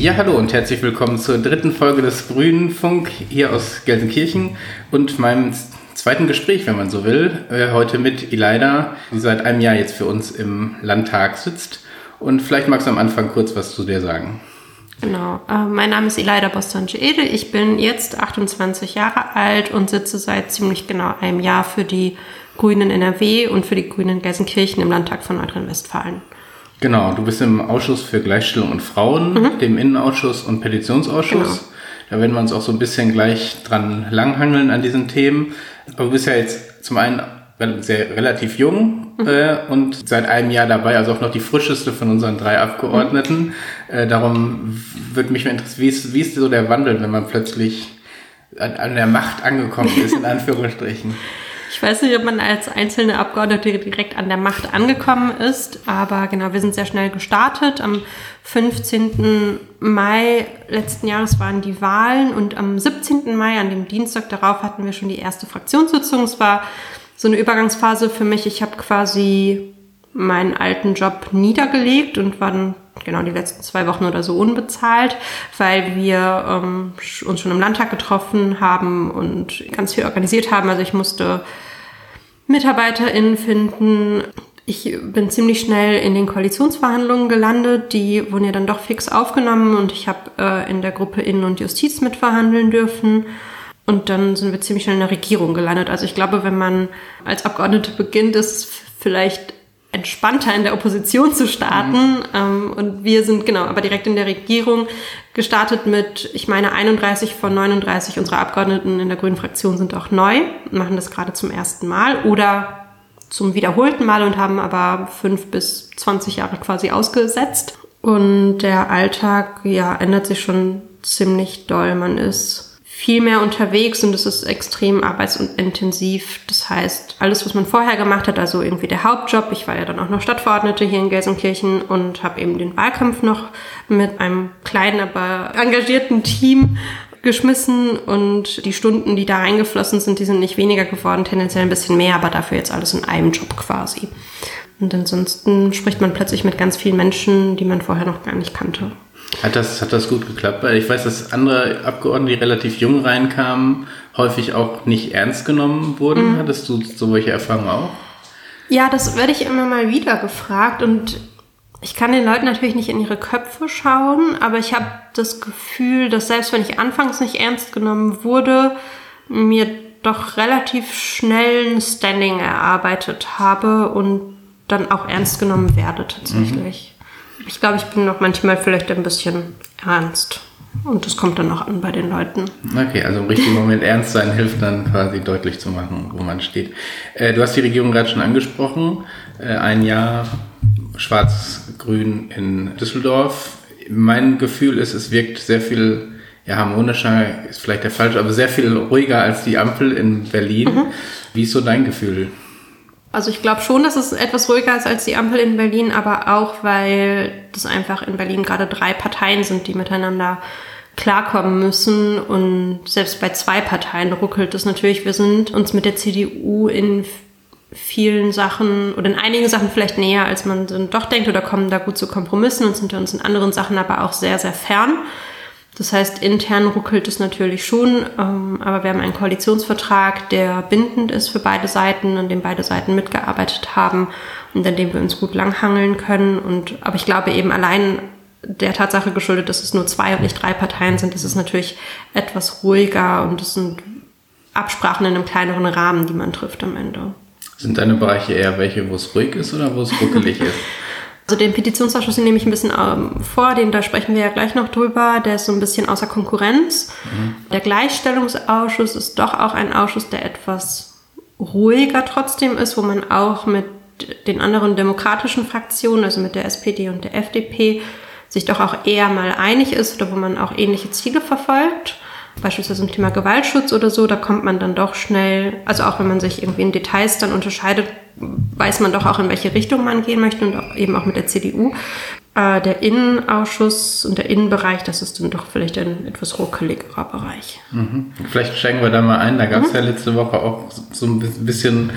Ja, hallo und herzlich willkommen zur dritten Folge des Grünen Funk hier aus Gelsenkirchen und meinem zweiten Gespräch, wenn man so will. Äh, heute mit Ileida, die seit einem Jahr jetzt für uns im Landtag sitzt. Und vielleicht magst du am Anfang kurz was zu dir sagen. Genau, äh, mein Name ist Ileida Bostange-Ede. Ich bin jetzt 28 Jahre alt und sitze seit ziemlich genau einem Jahr für die Grünen NRW und für die Grünen Gelsenkirchen im Landtag von Nordrhein-Westfalen. Genau, du bist im Ausschuss für Gleichstellung und Frauen, mhm. dem Innenausschuss und Petitionsausschuss. Genau. Da werden wir uns auch so ein bisschen gleich dran langhangeln an diesen Themen. Aber du bist ja jetzt zum einen sehr relativ jung mhm. äh, und seit einem Jahr dabei, also auch noch die frischeste von unseren drei Abgeordneten. Mhm. Äh, darum würde mich mal interessieren, wie ist, wie ist so der Wandel, wenn man plötzlich an, an der Macht angekommen ist, in Anführungsstrichen? Ich weiß nicht, ob man als einzelne Abgeordnete direkt an der Macht angekommen ist, aber genau, wir sind sehr schnell gestartet. Am 15. Mai letzten Jahres waren die Wahlen und am 17. Mai, an dem Dienstag darauf, hatten wir schon die erste Fraktionssitzung. Es war so eine Übergangsphase für mich. Ich habe quasi meinen alten Job niedergelegt und war dann genau die letzten zwei Wochen oder so unbezahlt, weil wir ähm, uns schon im Landtag getroffen haben und ganz viel organisiert haben. Also ich musste MitarbeiterInnen finden. Ich bin ziemlich schnell in den Koalitionsverhandlungen gelandet. Die wurden ja dann doch fix aufgenommen und ich habe äh, in der Gruppe Innen- und Justiz mitverhandeln dürfen. Und dann sind wir ziemlich schnell in der Regierung gelandet. Also ich glaube, wenn man als Abgeordnete beginnt, ist vielleicht entspannter in der Opposition zu starten. Mhm. Und wir sind genau, aber direkt in der Regierung gestartet mit, ich meine, 31 von 39 unserer Abgeordneten in der Grünen Fraktion sind auch neu, machen das gerade zum ersten Mal oder zum wiederholten Mal und haben aber fünf bis 20 Jahre quasi ausgesetzt. Und der Alltag, ja, ändert sich schon ziemlich doll. Man ist viel mehr unterwegs und es ist extrem arbeitsintensiv. Das heißt, alles, was man vorher gemacht hat, also irgendwie der Hauptjob, ich war ja dann auch noch Stadtverordnete hier in Gelsenkirchen und habe eben den Wahlkampf noch mit einem kleinen, aber engagierten Team geschmissen und die Stunden, die da reingeflossen sind, die sind nicht weniger geworden, tendenziell ein bisschen mehr, aber dafür jetzt alles in einem Job quasi. Und ansonsten spricht man plötzlich mit ganz vielen Menschen, die man vorher noch gar nicht kannte. Hat das, hat das gut geklappt? Weil ich weiß, dass andere Abgeordnete, die relativ jung reinkamen, häufig auch nicht ernst genommen wurden. Mhm. Hattest du solche Erfahrungen auch? Ja, das werde ich immer mal wieder gefragt und ich kann den Leuten natürlich nicht in ihre Köpfe schauen, aber ich habe das Gefühl, dass selbst wenn ich anfangs nicht ernst genommen wurde, mir doch relativ schnell ein Standing erarbeitet habe und dann auch ernst genommen werde tatsächlich. Mhm. Ich glaube, ich bin noch manchmal vielleicht ein bisschen ernst. Und das kommt dann auch an bei den Leuten. Okay, also im richtigen Moment ernst sein hilft dann quasi deutlich zu machen, wo man steht. Äh, du hast die Regierung gerade schon angesprochen. Äh, ein Jahr schwarz-grün in Düsseldorf. Mein Gefühl ist, es wirkt sehr viel ja, harmonischer, ist vielleicht der falsche, aber sehr viel ruhiger als die Ampel in Berlin. Mhm. Wie ist so dein Gefühl? Also ich glaube schon, dass es etwas ruhiger ist als die Ampel in Berlin, aber auch, weil das einfach in Berlin gerade drei Parteien sind, die miteinander klarkommen müssen. Und selbst bei zwei Parteien ruckelt es natürlich. Wir sind uns mit der CDU in vielen Sachen oder in einigen Sachen vielleicht näher, als man dann doch denkt oder kommen da gut zu Kompromissen und sind uns in anderen Sachen aber auch sehr, sehr fern. Das heißt, intern ruckelt es natürlich schon, ähm, aber wir haben einen Koalitionsvertrag, der bindend ist für beide Seiten, an dem beide Seiten mitgearbeitet haben und an dem wir uns gut langhangeln können. Und, aber ich glaube eben allein der Tatsache geschuldet, dass es nur zwei und nicht drei Parteien sind, ist es natürlich etwas ruhiger und es sind Absprachen in einem kleineren Rahmen, die man trifft am Ende. Sind deine Bereiche eher welche, wo es ruhig ist oder wo es ruckelig ist? Also den Petitionsausschuss nehme ich ein bisschen ähm, vor, den da sprechen wir ja gleich noch drüber. Der ist so ein bisschen außer Konkurrenz. Mhm. Der Gleichstellungsausschuss ist doch auch ein Ausschuss, der etwas ruhiger trotzdem ist, wo man auch mit den anderen demokratischen Fraktionen, also mit der SPD und der FDP, sich doch auch eher mal einig ist oder wo man auch ähnliche Ziele verfolgt beispielsweise im Thema Gewaltschutz oder so, da kommt man dann doch schnell, also auch wenn man sich irgendwie in Details dann unterscheidet, weiß man doch auch, in welche Richtung man gehen möchte und auch, eben auch mit der CDU. Äh, der Innenausschuss und der Innenbereich, das ist dann doch vielleicht ein etwas ruckeligerer Bereich. Mhm. Vielleicht steigen wir da mal ein. Da gab es mhm. ja letzte Woche auch so ein bisschen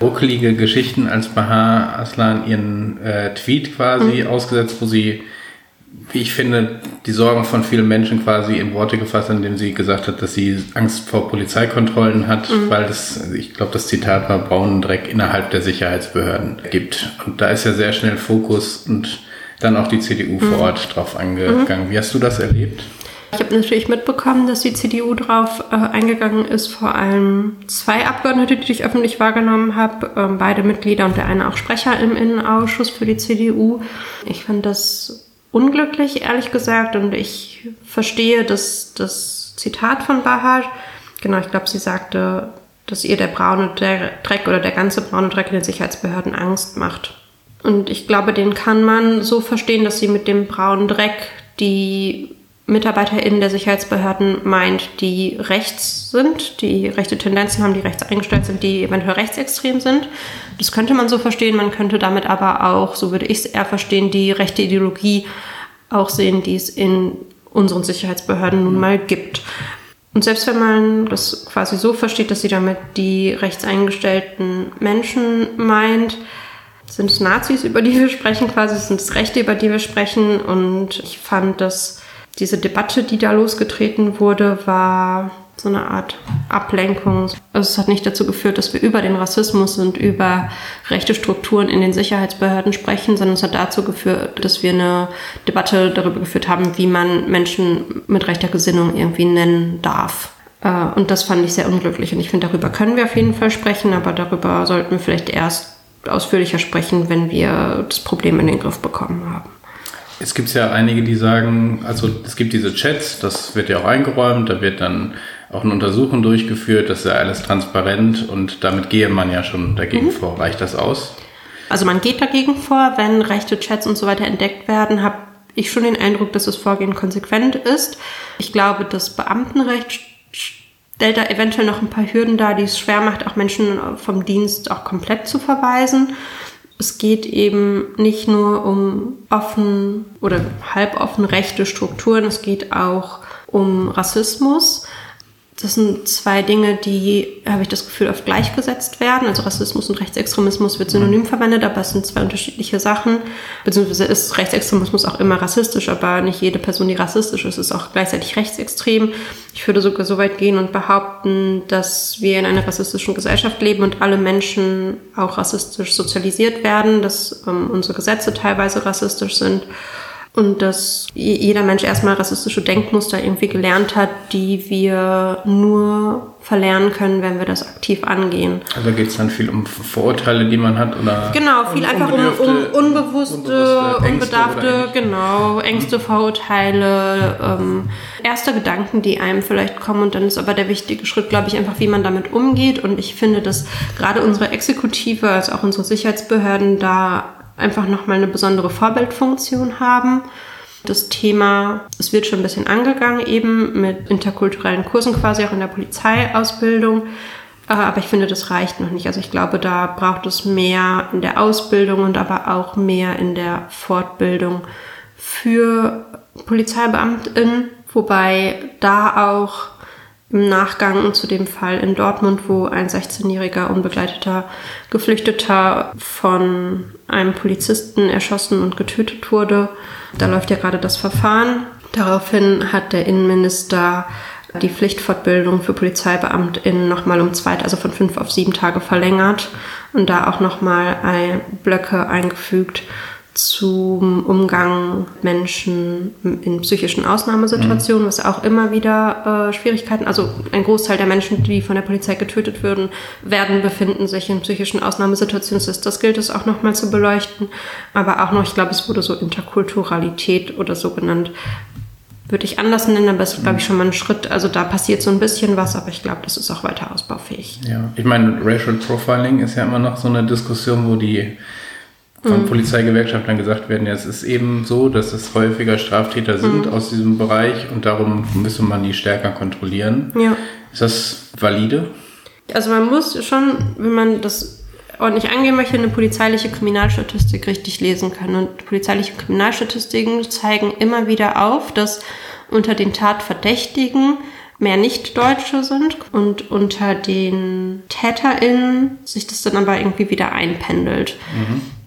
ruckelige Geschichten, als Bahar Aslan ihren äh, Tweet quasi mhm. ausgesetzt, wo sie wie ich finde, die Sorgen von vielen Menschen quasi in Worte gefasst, indem sie gesagt hat, dass sie Angst vor Polizeikontrollen hat, mhm. weil es, ich glaube, das Zitat war, braunen Dreck innerhalb der Sicherheitsbehörden gibt. Und da ist ja sehr schnell Fokus und dann auch die CDU mhm. vor Ort drauf angegangen. Mhm. Wie hast du das erlebt? Ich habe natürlich mitbekommen, dass die CDU drauf äh, eingegangen ist, vor allem zwei Abgeordnete, die ich öffentlich wahrgenommen habe, ähm, beide Mitglieder und der eine auch Sprecher im Innenausschuss für die CDU. Ich finde das unglücklich, ehrlich gesagt, und ich verstehe das, das Zitat von Bahar. Genau, ich glaube, sie sagte, dass ihr der braune Dreck oder der ganze braune Dreck in den Sicherheitsbehörden Angst macht. Und ich glaube, den kann man so verstehen, dass sie mit dem braunen Dreck die MitarbeiterInnen der Sicherheitsbehörden meint, die rechts sind, die rechte Tendenzen haben, die rechts eingestellt sind, die eventuell rechtsextrem sind. Das könnte man so verstehen. Man könnte damit aber auch, so würde ich es eher verstehen, die rechte Ideologie auch sehen, die es in unseren Sicherheitsbehörden nun mal gibt. Und selbst wenn man das quasi so versteht, dass sie damit die rechtseingestellten Menschen meint, sind es Nazis, über die wir sprechen, quasi sind es Rechte, über die wir sprechen. Und ich fand, dass diese Debatte, die da losgetreten wurde, war so eine Art Ablenkung. Also es hat nicht dazu geführt, dass wir über den Rassismus und über rechte Strukturen in den Sicherheitsbehörden sprechen, sondern es hat dazu geführt, dass wir eine Debatte darüber geführt haben, wie man Menschen mit rechter Gesinnung irgendwie nennen darf. Äh, und das fand ich sehr unglücklich. Und ich finde, darüber können wir auf jeden Fall sprechen, aber darüber sollten wir vielleicht erst ausführlicher sprechen, wenn wir das Problem in den Griff bekommen haben. Es gibt ja einige, die sagen, also es gibt diese Chats, das wird ja auch eingeräumt, da wird dann auch eine Untersuchung durchgeführt, das ist ja alles transparent und damit gehe man ja schon dagegen mhm. vor. Reicht das aus? Also man geht dagegen vor, wenn rechte Chats und so weiter entdeckt werden, habe ich schon den Eindruck, dass das Vorgehen konsequent ist. Ich glaube, das Beamtenrecht stellt da eventuell noch ein paar Hürden dar, die es schwer macht, auch Menschen vom Dienst auch komplett zu verweisen es geht eben nicht nur um offen oder halboffen rechte Strukturen, es geht auch um Rassismus das sind zwei Dinge, die, habe ich das Gefühl, oft gleichgesetzt werden. Also Rassismus und Rechtsextremismus wird synonym verwendet, aber es sind zwei unterschiedliche Sachen. Beziehungsweise ist Rechtsextremismus auch immer rassistisch, aber nicht jede Person, die rassistisch ist, ist auch gleichzeitig rechtsextrem. Ich würde sogar so weit gehen und behaupten, dass wir in einer rassistischen Gesellschaft leben und alle Menschen auch rassistisch sozialisiert werden, dass ähm, unsere Gesetze teilweise rassistisch sind und dass jeder Mensch erstmal rassistische Denkmuster irgendwie gelernt hat, die wir nur verlernen können, wenn wir das aktiv angehen. Also geht es dann viel um Vorurteile, die man hat? Oder genau, viel um, einfach um, um unbewusste, unbewusste unbedarfte, genau, Ängste, Vorurteile, ähm, erste Gedanken, die einem vielleicht kommen. Und dann ist aber der wichtige Schritt, glaube ich, einfach, wie man damit umgeht. Und ich finde, dass gerade unsere Exekutive, also auch unsere Sicherheitsbehörden da einfach nochmal eine besondere Vorbildfunktion haben. Das Thema, es wird schon ein bisschen angegangen, eben mit interkulturellen Kursen quasi auch in der Polizeiausbildung. Äh, aber ich finde, das reicht noch nicht. Also ich glaube, da braucht es mehr in der Ausbildung und aber auch mehr in der Fortbildung für PolizeibeamtInnen, wobei da auch im Nachgang zu dem Fall in Dortmund, wo ein 16-jähriger unbegleiteter Geflüchteter von einem Polizisten erschossen und getötet wurde. Da läuft ja gerade das Verfahren. Daraufhin hat der Innenminister die Pflichtfortbildung für PolizeibeamtInnen nochmal um zwei, also von fünf auf sieben Tage verlängert und da auch nochmal Blöcke eingefügt, zum Umgang mit Menschen in psychischen Ausnahmesituationen, mhm. was auch immer wieder äh, Schwierigkeiten, also ein Großteil der Menschen, die von der Polizei getötet würden, werden, befinden sich in psychischen Ausnahmesituationen. Das, das gilt es auch nochmal zu beleuchten. Aber auch noch, ich glaube, es wurde so Interkulturalität oder so genannt, würde ich anders nennen, aber es ist, glaube ich, mhm. schon mal ein Schritt. Also da passiert so ein bisschen was, aber ich glaube, das ist auch weiter ausbaufähig. Ja, ich meine, Racial Profiling ist ja immer noch so eine Diskussion, wo die von mhm. Polizeigewerkschaftern gesagt werden, ja, es ist eben so, dass es häufiger Straftäter sind mhm. aus diesem Bereich und darum müsse man die stärker kontrollieren. Ja. Ist das valide? Also man muss schon, wenn man das ordentlich angehen möchte, eine polizeiliche Kriminalstatistik richtig lesen können. Und polizeiliche Kriminalstatistiken zeigen immer wieder auf, dass unter den Tatverdächtigen mehr Nicht-Deutsche sind und unter den TäterInnen sich das dann aber irgendwie wieder einpendelt. Mhm.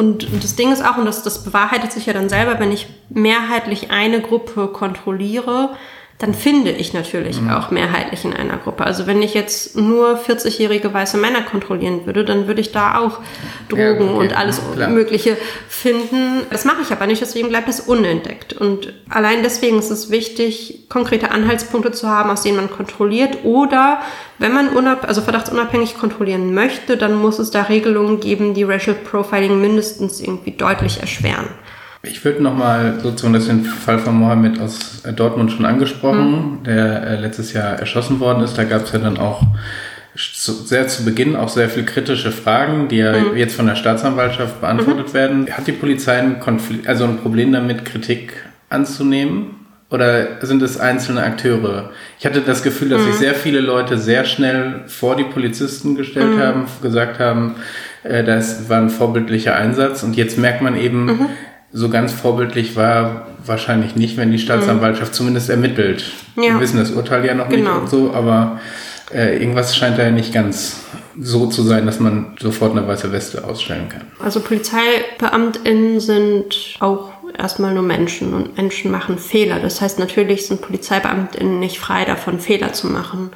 Und, und das Ding ist auch, und das, das bewahrheitet sich ja dann selber, wenn ich mehrheitlich eine Gruppe kontrolliere, dann finde ich natürlich mhm. auch mehrheitlich in einer Gruppe. Also wenn ich jetzt nur 40-jährige weiße Männer kontrollieren würde, dann würde ich da auch Drogen ja, okay, und alles klar. Mögliche finden. Das mache ich aber nicht, deswegen bleibt das unentdeckt. Und allein deswegen ist es wichtig, konkrete Anhaltspunkte zu haben, aus denen man kontrolliert. Oder wenn man unab also verdachtsunabhängig kontrollieren möchte, dann muss es da Regelungen geben, die Racial Profiling mindestens irgendwie deutlich erschweren. Ich würde nochmal sozusagen das den Fall von Mohammed aus äh, Dortmund schon angesprochen, mhm. der äh, letztes Jahr erschossen worden ist. Da gab es ja dann auch sehr zu Beginn auch sehr viel kritische Fragen, die ja mhm. jetzt von der Staatsanwaltschaft beantwortet mhm. werden. Hat die Polizei ein, Konflikt, also ein Problem damit, Kritik anzunehmen? Oder sind es einzelne Akteure? Ich hatte das Gefühl, dass sich mhm. sehr viele Leute sehr schnell vor die Polizisten gestellt mhm. haben, gesagt haben, äh, das war ein vorbildlicher Einsatz. Und jetzt merkt man eben, mhm so ganz vorbildlich war wahrscheinlich nicht, wenn die Staatsanwaltschaft mhm. zumindest ermittelt. Ja. Wir wissen das Urteil ja noch genau. nicht und so, aber äh, irgendwas scheint da ja nicht ganz so zu sein, dass man sofort eine weiße Weste ausstellen kann. Also PolizeibeamtInnen sind auch erstmal nur Menschen und Menschen machen Fehler. Das heißt, natürlich sind PolizeibeamtInnen nicht frei davon, Fehler zu machen.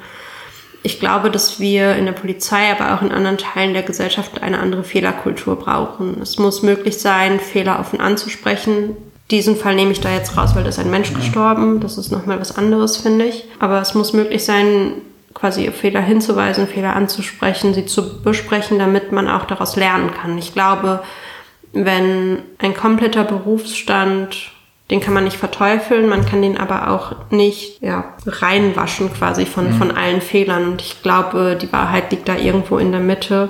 Ich glaube, dass wir in der Polizei, aber auch in anderen Teilen der Gesellschaft eine andere Fehlerkultur brauchen. Es muss möglich sein, Fehler offen anzusprechen. Diesen Fall nehme ich da jetzt raus, weil da ist ein Mensch gestorben. Das ist nochmal was anderes, finde ich. Aber es muss möglich sein, quasi Fehler hinzuweisen, Fehler anzusprechen, sie zu besprechen, damit man auch daraus lernen kann. Ich glaube, wenn ein kompletter Berufsstand den kann man nicht verteufeln, man kann den aber auch nicht ja, reinwaschen quasi von, mhm. von allen Fehlern. Und ich glaube, die Wahrheit liegt da irgendwo in der Mitte,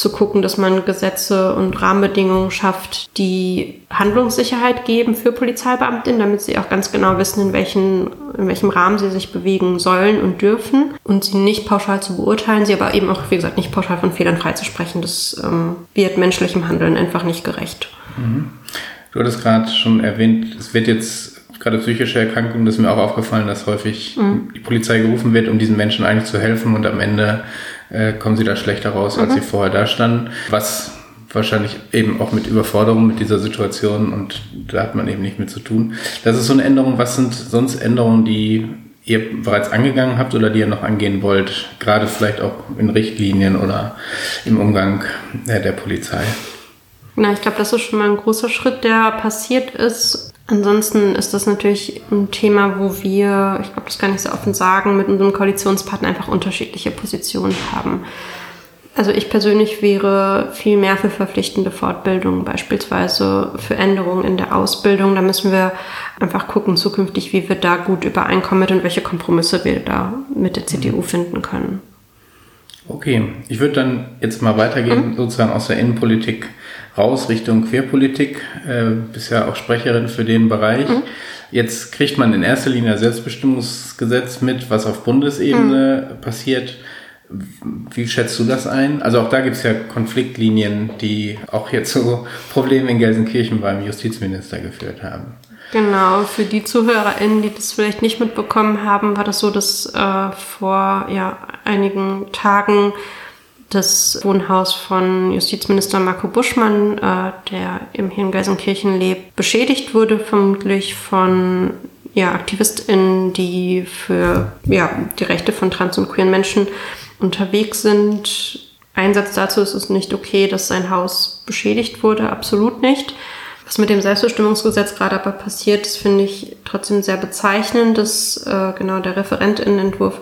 zu gucken, dass man Gesetze und Rahmenbedingungen schafft, die Handlungssicherheit geben für Polizeibeamtinnen, damit sie auch ganz genau wissen, in, welchen, in welchem Rahmen sie sich bewegen sollen und dürfen und sie nicht pauschal zu beurteilen, sie aber eben auch, wie gesagt, nicht pauschal von Fehlern freizusprechen. Das ähm, wird menschlichem Handeln einfach nicht gerecht. Mhm. Du hattest gerade schon erwähnt, es wird jetzt gerade psychische Erkrankungen, das ist mir auch aufgefallen, dass häufig mhm. die Polizei gerufen wird, um diesen Menschen eigentlich zu helfen und am Ende äh, kommen sie da schlechter raus, als mhm. sie vorher da standen. Was wahrscheinlich eben auch mit Überforderung mit dieser Situation und da hat man eben nicht mit zu tun. Das ist so eine Änderung. Was sind sonst Änderungen, die ihr bereits angegangen habt oder die ihr noch angehen wollt? Gerade vielleicht auch in Richtlinien oder im Umgang äh, der Polizei? Na, ich glaube, das ist schon mal ein großer Schritt, der passiert ist. Ansonsten ist das natürlich ein Thema, wo wir, ich glaube, das kann ich so offen sagen, mit unserem Koalitionspartner einfach unterschiedliche Positionen haben. Also ich persönlich wäre viel mehr für verpflichtende Fortbildung, beispielsweise für Änderungen in der Ausbildung. Da müssen wir einfach gucken zukünftig, wie wir da gut übereinkommen mit und welche Kompromisse wir da mit der CDU finden können. Okay, ich würde dann jetzt mal weitergehen, mhm. sozusagen aus der Innenpolitik raus Richtung Queerpolitik, äh, bisher auch Sprecherin für den Bereich. Mhm. Jetzt kriegt man in erster Linie das Selbstbestimmungsgesetz mit, was auf Bundesebene mhm. passiert. Wie schätzt du das ein? Also auch da gibt es ja Konfliktlinien, die auch jetzt zu Problemen in Gelsenkirchen beim Justizminister geführt haben. Genau, für die ZuhörerInnen, die das vielleicht nicht mitbekommen haben, war das so, dass äh, vor ja, einigen Tagen das Wohnhaus von Justizminister Marco Buschmann, äh, der im hier in Gelsenkirchen lebt, beschädigt wurde, vermutlich von ja, AktivistInnen, die für ja, die Rechte von trans- und queeren Menschen unterwegs sind. Einsatz dazu ist es nicht okay, dass sein Haus beschädigt wurde, absolut nicht. Was mit dem Selbstbestimmungsgesetz gerade aber passiert, das finde ich trotzdem sehr bezeichnend, dass äh, genau der Referentinnenentwurf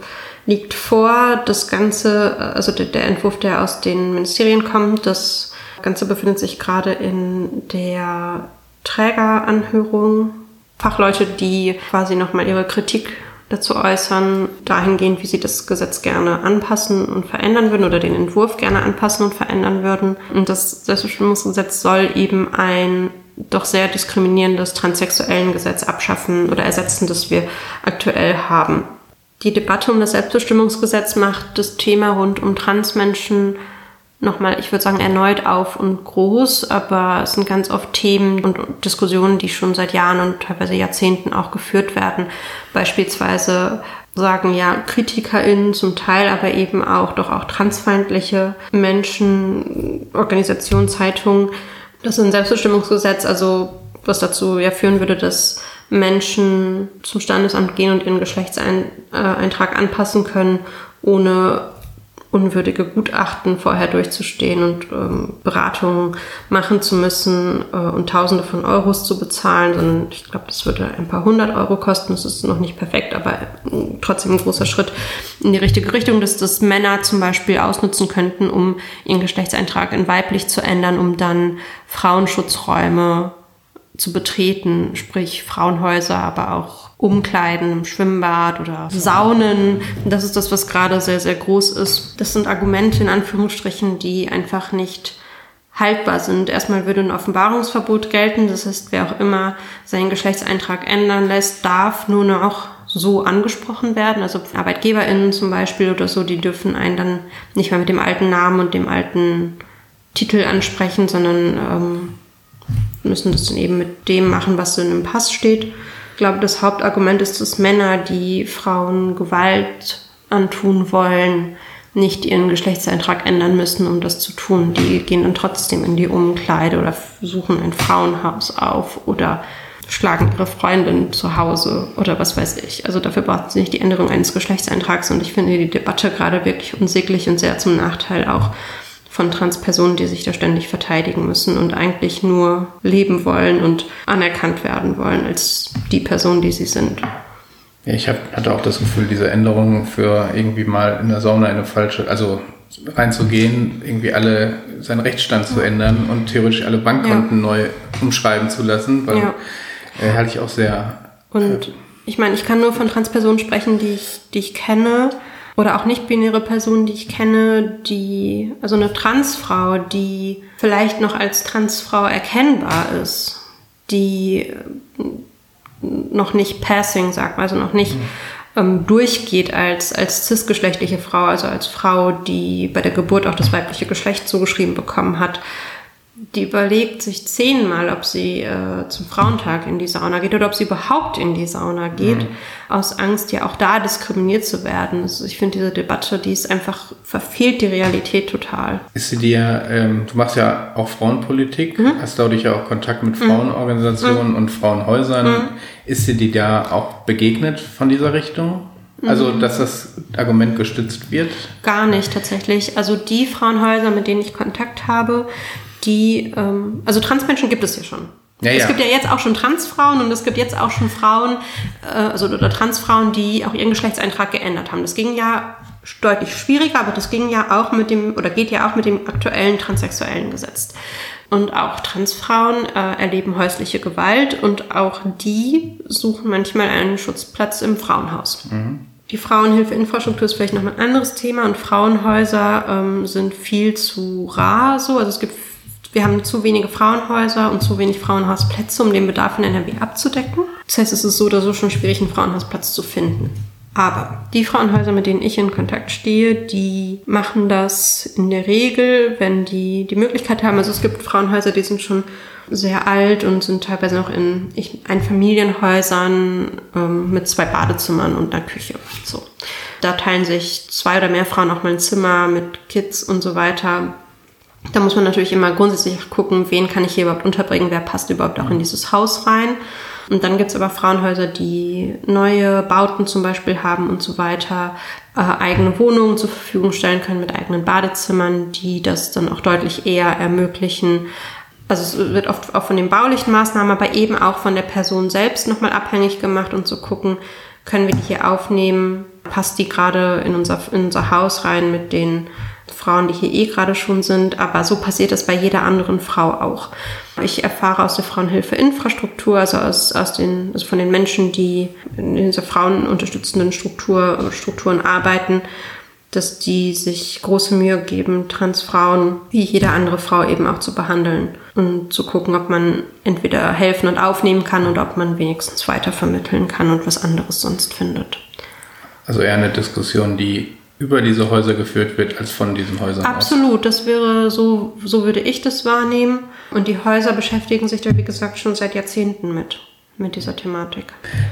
liegt vor. Das Ganze, also der, der Entwurf, der aus den Ministerien kommt, das Ganze befindet sich gerade in der Trägeranhörung. Fachleute, die quasi nochmal ihre Kritik dazu äußern, dahingehend, wie sie das Gesetz gerne anpassen und verändern würden oder den Entwurf gerne anpassen und verändern würden. Und das Selbstbestimmungsgesetz soll eben ein doch sehr diskriminierendes transsexuellen Gesetz abschaffen oder ersetzen, das wir aktuell haben. Die Debatte um das Selbstbestimmungsgesetz macht das Thema rund um Transmenschen nochmal, ich würde sagen, erneut auf und groß, aber es sind ganz oft Themen und Diskussionen, die schon seit Jahren und teilweise Jahrzehnten auch geführt werden. Beispielsweise sagen ja KritikerInnen zum Teil, aber eben auch doch auch transfeindliche Menschen, Organisationen, Zeitungen, Das ist ein Selbstbestimmungsgesetz, also was dazu ja führen würde, dass Menschen zum Standesamt gehen und ihren Geschlechtseintrag anpassen können, ohne unwürdige Gutachten vorher durchzustehen und ähm, Beratungen machen zu müssen äh, und Tausende von Euros zu bezahlen, sondern ich glaube, das würde ein paar hundert Euro kosten. Das ist noch nicht perfekt, aber äh, trotzdem ein großer Schritt in die richtige Richtung, dass das Männer zum Beispiel ausnutzen könnten, um ihren Geschlechtseintrag in weiblich zu ändern, um dann Frauenschutzräume zu betreten, sprich Frauenhäuser, aber auch Umkleiden im Schwimmbad oder Saunen. Das ist das, was gerade sehr, sehr groß ist. Das sind Argumente in Anführungsstrichen, die einfach nicht haltbar sind. Erstmal würde ein Offenbarungsverbot gelten. Das heißt, wer auch immer seinen Geschlechtseintrag ändern lässt, darf nur noch so angesprochen werden. Also ArbeitgeberInnen zum Beispiel oder so, die dürfen einen dann nicht mehr mit dem alten Namen und dem alten Titel ansprechen, sondern ähm, müssen das dann eben mit dem machen, was so in einem Pass steht. Ich glaube, das Hauptargument ist, dass Männer, die Frauen Gewalt antun wollen, nicht ihren Geschlechtseintrag ändern müssen, um das zu tun. Die gehen dann trotzdem in die Umkleide oder suchen ein Frauenhaus auf oder schlagen ihre Freundin zu Hause oder was weiß ich. Also dafür braucht es nicht die Änderung eines Geschlechtseintrags und ich finde die Debatte gerade wirklich unsäglich und sehr zum Nachteil auch von Transpersonen, die sich da ständig verteidigen müssen und eigentlich nur leben wollen und anerkannt werden wollen als die Person, die sie sind. Ja, ich hab, hatte auch das Gefühl, diese Änderungen für irgendwie mal in der Sauna eine falsche, also reinzugehen, irgendwie alle seinen Rechtsstand zu ändern und theoretisch alle Bankkonten ja. neu umschreiben zu lassen, weil ja. äh, halte ich auch sehr. Und äh, ich meine, ich kann nur von Transpersonen sprechen, die ich, die ich kenne oder auch nicht-binäre Personen, die ich kenne, die, also eine Transfrau, die vielleicht noch als Transfrau erkennbar ist, die noch nicht passing, sagt man, also noch nicht mhm. ähm, durchgeht als, als cisgeschlechtliche Frau, also als Frau, die bei der Geburt auch das weibliche Geschlecht zugeschrieben bekommen hat, die überlegt sich zehnmal, ob sie äh, zum Frauentag in die Sauna geht oder ob sie überhaupt in die Sauna geht, mhm. aus Angst, ja auch da diskriminiert zu werden. Also ich finde diese Debatte, die ist einfach, verfehlt die Realität total. Ist sie dir, ähm, du machst ja auch Frauenpolitik, mhm. hast dadurch ja auch Kontakt mit. Frauenorganisationen mhm. und Frauenhäusern. Mhm. Ist sie dir da auch begegnet von dieser Richtung? Also, mhm. dass das Argument gestützt wird? Gar nicht tatsächlich. Also die Frauenhäuser, mit denen ich Kontakt habe, die, ähm, also Transmenschen gibt es ja schon. Ja, es ja. gibt ja jetzt auch schon Transfrauen und es gibt jetzt auch schon Frauen, äh, also oder Transfrauen, die auch ihren Geschlechtseintrag geändert haben. Das ging ja deutlich schwieriger, aber das ging ja auch mit dem oder geht ja auch mit dem aktuellen transsexuellen Gesetz. Und auch Transfrauen äh, erleben häusliche Gewalt und auch die suchen manchmal einen Schutzplatz im Frauenhaus. Mhm. Die Frauenhilfeinfrastruktur ist vielleicht noch ein anderes Thema und Frauenhäuser ähm, sind viel zu rar so. Also es gibt wir haben zu wenige Frauenhäuser und zu wenig Frauenhausplätze, um den Bedarf in NRW abzudecken. Das heißt, es ist so oder so schon schwierig, einen Frauenhausplatz zu finden. Aber die Frauenhäuser, mit denen ich in Kontakt stehe, die machen das in der Regel, wenn die die Möglichkeit haben. Also es gibt Frauenhäuser, die sind schon sehr alt und sind teilweise noch in Einfamilienhäusern ähm, mit zwei Badezimmern und einer Küche. So. Da teilen sich zwei oder mehr Frauen auch mal ein Zimmer mit Kids und so weiter. Da muss man natürlich immer grundsätzlich gucken, wen kann ich hier überhaupt unterbringen, wer passt überhaupt auch in dieses Haus rein. Und dann gibt's aber Frauenhäuser, die neue Bauten zum Beispiel haben und so weiter, äh, eigene Wohnungen zur Verfügung stellen können mit eigenen Badezimmern, die das dann auch deutlich eher ermöglichen. Also es wird oft auch von den baulichen Maßnahmen, aber eben auch von der Person selbst nochmal abhängig gemacht und zu gucken, können wir die hier aufnehmen, passt die gerade in unser, in unser Haus rein mit den Frauen, die hier eh gerade schon sind, aber so passiert es bei jeder anderen Frau auch. Ich erfahre aus der Frauenhilfe-Infrastruktur, also aus, aus den, also von den Menschen, die in dieser frauenunterstützenden Struktur, Strukturen arbeiten, dass die sich große Mühe geben, Transfrauen wie jede andere Frau eben auch zu behandeln und zu gucken, ob man entweder helfen und aufnehmen kann oder ob man wenigstens weitervermitteln kann und was anderes sonst findet. Also eher eine Diskussion, die über diese Häuser geführt wird, als von diesen Häusern Absolut, aus. das wäre so, so würde ich das wahrnehmen. Und die Häuser beschäftigen sich da, wie gesagt, schon seit Jahrzehnten mit. mit dieser Thematik.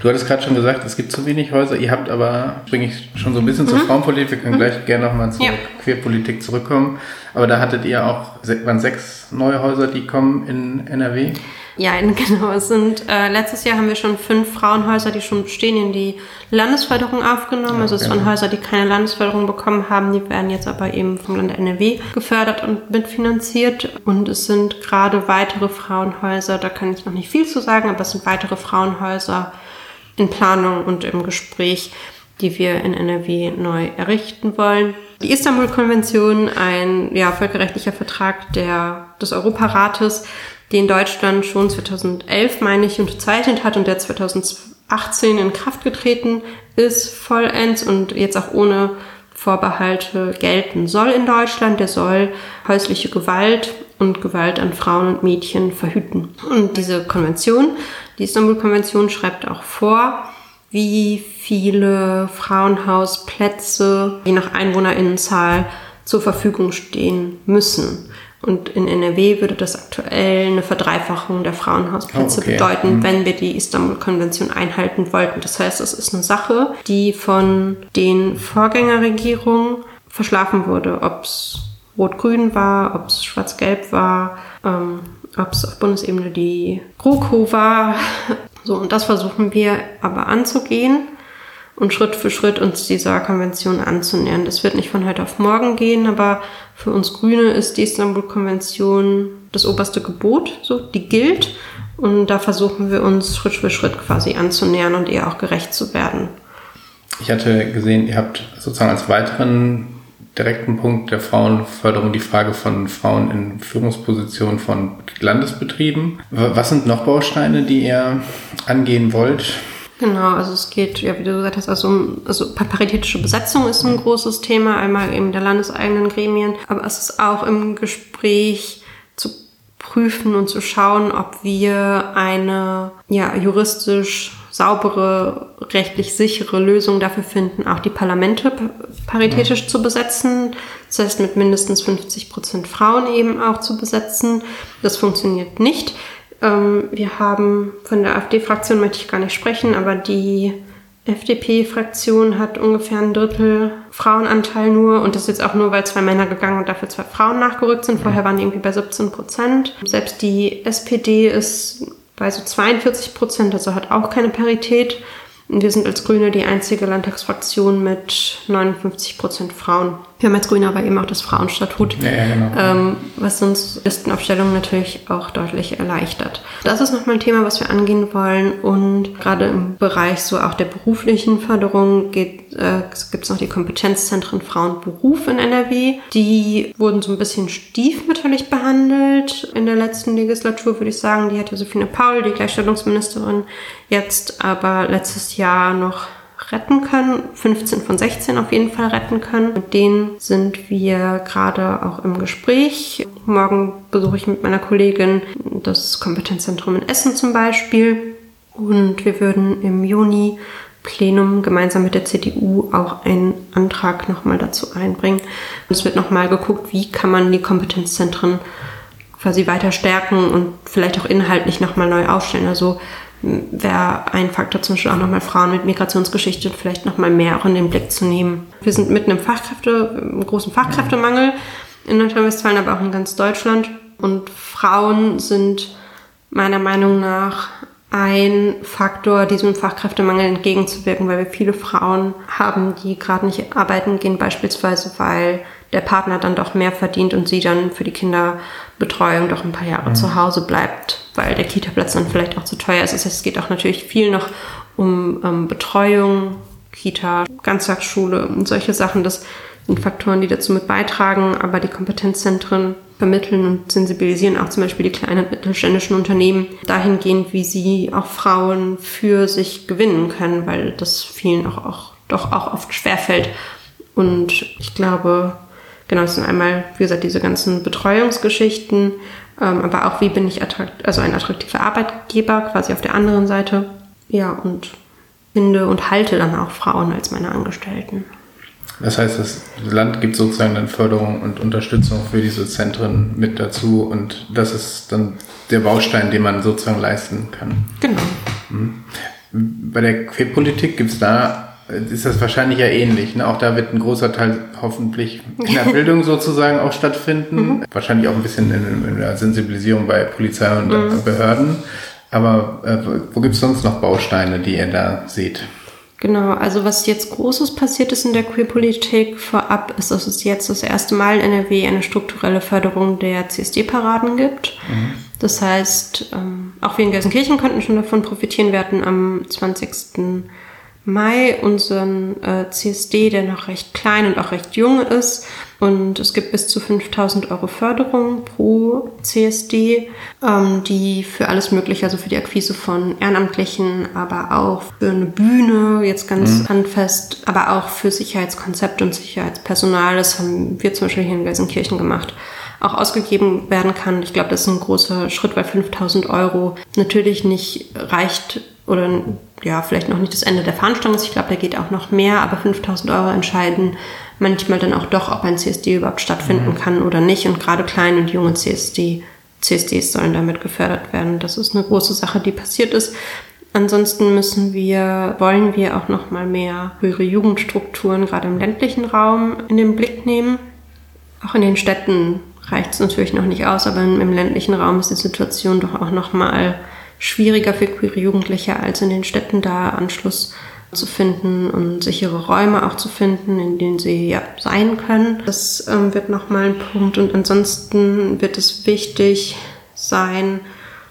Du hattest gerade schon gesagt, es gibt zu wenig Häuser. Ihr habt aber, springe ich schon so ein bisschen mhm. zur Frauenpolitik, wir können mhm. gleich gerne nochmal zur ja. Queerpolitik zurückkommen. Aber da hattet ihr auch, waren sechs neue Häuser, die kommen in NRW? Ja, genau. Es sind, äh, letztes Jahr haben wir schon fünf Frauenhäuser, die schon bestehen, in die Landesförderung aufgenommen. Also es waren Häuser, die keine Landesförderung bekommen haben. Die werden jetzt aber eben vom Land NRW gefördert und mitfinanziert. Und es sind gerade weitere Frauenhäuser, da kann ich noch nicht viel zu sagen, aber es sind weitere Frauenhäuser in Planung und im Gespräch, die wir in NRW neu errichten wollen. Die Istanbul-Konvention, ein ja, völkerrechtlicher Vertrag der, des Europarates, den Deutschland schon 2011, meine ich, unterzeichnet hat und der 2018 in Kraft getreten ist, vollends und jetzt auch ohne Vorbehalte gelten soll in Deutschland. Der soll häusliche Gewalt und Gewalt an Frauen und Mädchen verhüten. Und diese Konvention, die Istanbul-Konvention, schreibt auch vor, wie viele Frauenhausplätze je nach Einwohnerinnenzahl zur Verfügung stehen müssen. Und in NRW würde das aktuell eine Verdreifachung der Frauenhausplätze oh, okay. bedeuten, mhm. wenn wir die Istanbul-Konvention einhalten wollten. Das heißt, es ist eine Sache, die von den Vorgängerregierungen verschlafen wurde. Ob es Rot-Grün war, ob es Schwarz-Gelb war, ähm, ob es auf Bundesebene die GroKo war. So, und das versuchen wir aber anzugehen und Schritt für Schritt uns dieser Konvention anzunähern. Das wird nicht von heute auf morgen gehen, aber für uns Grüne ist die Istanbul-Konvention das oberste Gebot, so, die gilt. Und da versuchen wir uns Schritt für Schritt quasi anzunähern und ihr auch gerecht zu werden. Ich hatte gesehen, ihr habt sozusagen als weiteren direkten Punkt der Frauenförderung die Frage von Frauen in Führungspositionen von Landesbetrieben. Was sind noch Bausteine, die ihr angehen wollt? Genau, also es geht, ja, wie du gesagt hast, also, also paritätische Besetzung ist ein großes Thema, einmal eben der landeseigenen Gremien, aber es ist auch im Gespräch zu prüfen und zu schauen, ob wir eine ja, juristisch saubere, rechtlich sichere Lösung dafür finden, auch die Parlamente paritätisch ja. zu besetzen. Das heißt, mit mindestens 50 Prozent Frauen eben auch zu besetzen. Das funktioniert nicht. Ähm, wir haben von der AfD-Fraktion möchte ich gar nicht sprechen, aber die FDP-Fraktion hat ungefähr ein Drittel Frauenanteil nur und das ist jetzt auch nur, weil zwei Männer gegangen und dafür zwei Frauen nachgerückt sind. Vorher waren die irgendwie bei 17 Prozent. Selbst die SPD ist bei so 42 Prozent, also hat auch keine Parität. Und wir sind als Grüne die einzige Landtagsfraktion mit 59 Prozent Frauen. Wir haben als Grüne aber eben auch das Frauenstatut, ja, ja, genau. ähm, was uns Listenaufstellung natürlich auch deutlich erleichtert. Das ist nochmal ein Thema, was wir angehen wollen. Und gerade im Bereich so auch der beruflichen Förderung geht, äh, gibt es noch die Kompetenzzentren Frauenberuf in NRW. Die wurden so ein bisschen stiefmütterlich behandelt in der letzten Legislatur, würde ich sagen. Die hat Josephine Paul, die Gleichstellungsministerin, jetzt aber letztes Jahr noch retten können. 15 von 16 auf jeden Fall retten können. Mit denen sind wir gerade auch im Gespräch. Morgen besuche ich mit meiner Kollegin das Kompetenzzentrum in Essen zum Beispiel. Und wir würden im Juni Plenum gemeinsam mit der CDU auch einen Antrag nochmal dazu einbringen. Und es wird nochmal geguckt, wie kann man die Kompetenzzentren quasi weiter stärken und vielleicht auch inhaltlich nochmal neu aufstellen. Also wäre ein Faktor zum Beispiel auch nochmal Frauen mit Migrationsgeschichte vielleicht nochmal mehr auch in den Blick zu nehmen. Wir sind mitten im Fachkräfte, im großen Fachkräftemangel in Nordrhein-Westfalen, aber auch in ganz Deutschland. Und Frauen sind meiner Meinung nach ein Faktor, diesem Fachkräftemangel entgegenzuwirken, weil wir viele Frauen haben, die gerade nicht arbeiten gehen, beispielsweise weil der Partner dann doch mehr verdient und sie dann für die Kinderbetreuung doch ein paar Jahre mhm. zu Hause bleibt, weil der Kita-Platz dann vielleicht auch zu teuer ist. Das heißt, es geht auch natürlich viel noch um ähm, Betreuung, Kita, Ganztagsschule und solche Sachen. Das sind Faktoren, die dazu mit beitragen, aber die Kompetenzzentren vermitteln und sensibilisieren auch zum Beispiel die kleinen und mittelständischen Unternehmen dahingehend, wie sie auch Frauen für sich gewinnen können, weil das vielen auch, auch doch auch oft schwerfällt. Und ich glaube, Genau, das sind einmal, wie gesagt, diese ganzen Betreuungsgeschichten, ähm, aber auch, wie bin ich attrakt also ein attraktiver Arbeitgeber quasi auf der anderen Seite. Ja, und finde und halte dann auch Frauen als meine Angestellten. Das heißt, das Land gibt sozusagen dann Förderung und Unterstützung für diese Zentren mit dazu und das ist dann der Baustein, den man sozusagen leisten kann. Genau. Mhm. Bei der Queerpolitik gibt es da ist das wahrscheinlich ja ähnlich. Ne? Auch da wird ein großer Teil hoffentlich in der Bildung sozusagen auch stattfinden. Mhm. Wahrscheinlich auch ein bisschen in, in, der Sensibilisierung bei Polizei und mhm. Behörden. Aber äh, wo gibt es sonst noch Bausteine, die ihr da seht? Genau, also was jetzt Großes passiert ist in der Queerpolitik vorab, ist, dass es jetzt das erste Mal in NRW eine strukturelle Förderung der CSD-Paraden gibt. Mhm. Das heißt, ähm, auch wir in Gelsenkirchen konnten schon davon profitieren. Wir hatten am 20. Mai unseren äh, CSD, der noch recht klein und auch recht jung ist. Und es gibt bis zu 5000 Euro Förderung pro CSD, ähm, die für alles Mögliche, also für die Akquise von Ehrenamtlichen, aber auch für eine Bühne, jetzt ganz mhm. handfest, aber auch für Sicherheitskonzepte und Sicherheitspersonal, das haben wir zum Beispiel hier in Gelsenkirchen gemacht, auch ausgegeben werden kann. Ich glaube, das ist ein großer Schritt, weil 5000 Euro natürlich nicht reicht oder ja, vielleicht noch nicht das Ende der Fahnenstange ist. Ich glaube, da geht auch noch mehr, aber 5000 Euro entscheiden manchmal dann auch doch, ob ein CSD überhaupt stattfinden mhm. kann oder nicht. Und gerade kleine und junge CSD, CSDs sollen damit gefördert werden. Das ist eine große Sache, die passiert ist. Ansonsten müssen wir, wollen wir auch noch mal mehr höhere Jugendstrukturen gerade im ländlichen Raum in den Blick nehmen. Auch in den Städten reicht es natürlich noch nicht aus, aber im ländlichen Raum ist die Situation doch auch noch mal schwieriger für queere Jugendliche als in den Städten da Anschluss zu finden und sichere Räume auch zu finden, in denen sie ja sein können. Das ähm, wird nochmal ein Punkt. Und ansonsten wird es wichtig sein,